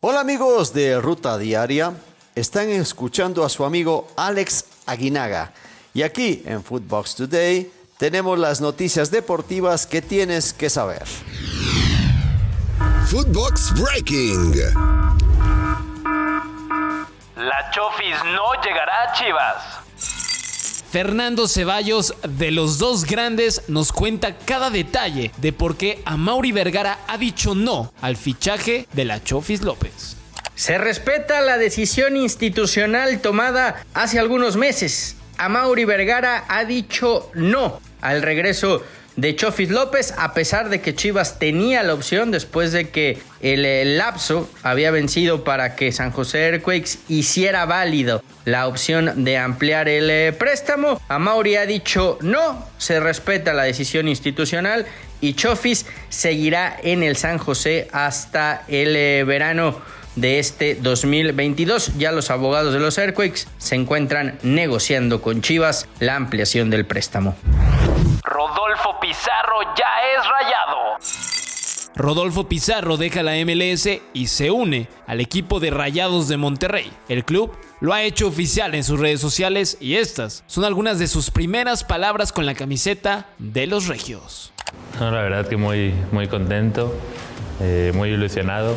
Hola amigos de Ruta Diaria, están escuchando a su amigo Alex Aguinaga y aquí en Footbox Today tenemos las noticias deportivas que tienes que saber. Footbox Breaking. La Chofis no llegará a Chivas. Fernando Ceballos de los dos grandes nos cuenta cada detalle de por qué Mauri Vergara ha dicho no al fichaje de la Chofis López. Se respeta la decisión institucional tomada hace algunos meses. Mauri Vergara ha dicho no al regreso de Chofis López, a pesar de que Chivas tenía la opción después de que el, lapso había vencido para que San José Earthquakes hiciera válido la opción de ampliar el eh, préstamo. A Mauri ha dicho no, se respeta la decisión institucional y Chofis seguirá en el San José hasta el eh, verano de este 2022. Ya los abogados de los Earthquakes se encuentran negociando con Chivas la ampliación del préstamo. Es rayado. Rodolfo Pizarro deja la MLS y se une al equipo de Rayados de Monterrey. El club lo ha hecho oficial en sus redes sociales y estas son algunas de sus primeras palabras con la camiseta de los Regios. la verdad que muy, muy contento, eh, muy ilusionado,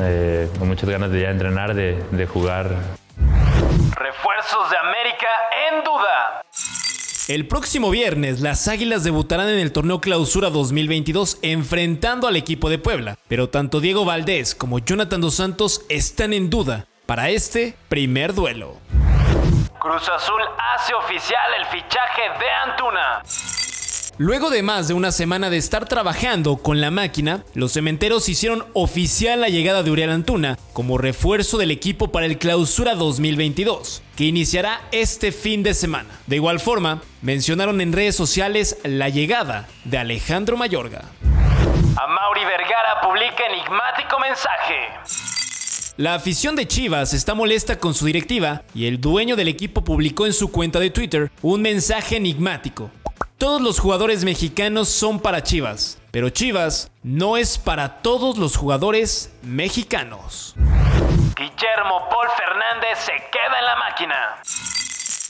eh, con muchas ganas de ya entrenar, de, de jugar. Refuerzos de América en duda. El próximo viernes, las Águilas debutarán en el torneo Clausura 2022 enfrentando al equipo de Puebla, pero tanto Diego Valdés como Jonathan Dos Santos están en duda para este primer duelo. Cruz Azul hace oficial el fichaje de Antuna. Luego de más de una semana de estar trabajando con la máquina, los cementeros hicieron oficial la llegada de Uriel Antuna como refuerzo del equipo para el Clausura 2022, que iniciará este fin de semana. De igual forma, mencionaron en redes sociales la llegada de Alejandro Mayorga. A Mauri Vergara publica enigmático mensaje. La afición de Chivas está molesta con su directiva y el dueño del equipo publicó en su cuenta de Twitter un mensaje enigmático todos los jugadores mexicanos son para Chivas, pero Chivas no es para todos los jugadores mexicanos. Guillermo Paul Fernández se queda en la máquina.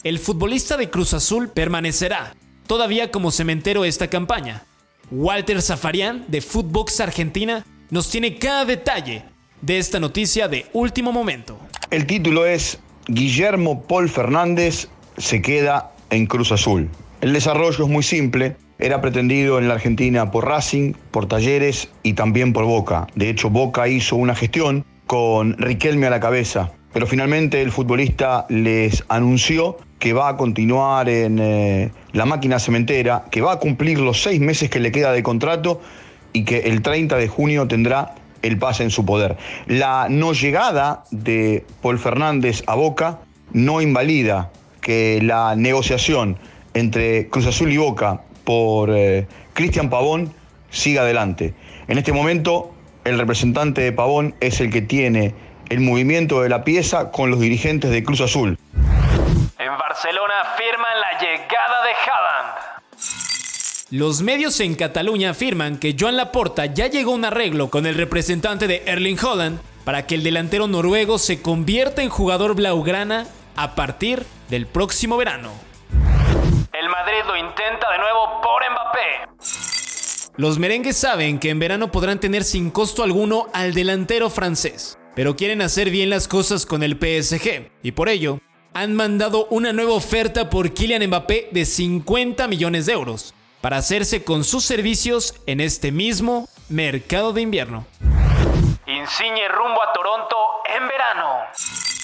El futbolista de Cruz Azul permanecerá todavía como cementero esta campaña. Walter Zafarian de Footbox Argentina nos tiene cada detalle de esta noticia de último momento. El título es Guillermo Paul Fernández se queda en Cruz Azul. El desarrollo es muy simple. Era pretendido en la Argentina por Racing, por Talleres y también por Boca. De hecho, Boca hizo una gestión con Riquelme a la cabeza. Pero finalmente el futbolista les anunció que va a continuar en eh, la máquina cementera, que va a cumplir los seis meses que le queda de contrato y que el 30 de junio tendrá el pase en su poder. La no llegada de Paul Fernández a Boca no invalida que la negociación entre Cruz Azul y Boca por eh, Cristian Pavón siga adelante. En este momento, el representante de Pavón es el que tiene el movimiento de la pieza con los dirigentes de Cruz Azul. En Barcelona firman la llegada de Haaland. Los medios en Cataluña afirman que Joan Laporta ya llegó a un arreglo con el representante de Erling Haaland para que el delantero noruego se convierta en jugador blaugrana a partir del próximo verano. Madrid lo intenta de nuevo por Mbappé. Los merengues saben que en verano podrán tener sin costo alguno al delantero francés, pero quieren hacer bien las cosas con el PSG y por ello han mandado una nueva oferta por Kylian Mbappé de 50 millones de euros para hacerse con sus servicios en este mismo mercado de invierno. Insigne rumbo a Toronto en verano.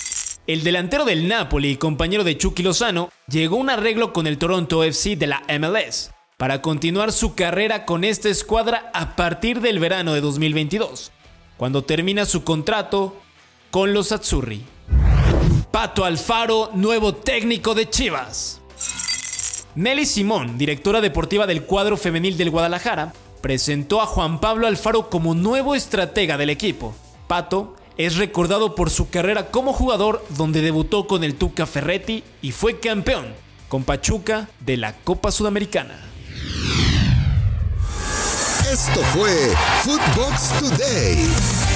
El delantero del Napoli y compañero de Chucky Lozano llegó a un arreglo con el Toronto FC de la MLS para continuar su carrera con esta escuadra a partir del verano de 2022, cuando termina su contrato con los Azzurri. Pato Alfaro, nuevo técnico de Chivas. Nelly Simón, directora deportiva del cuadro femenil del Guadalajara, presentó a Juan Pablo Alfaro como nuevo estratega del equipo. Pato es recordado por su carrera como jugador donde debutó con el Tuca Ferretti y fue campeón con Pachuca de la Copa Sudamericana. Esto fue Footbox Today.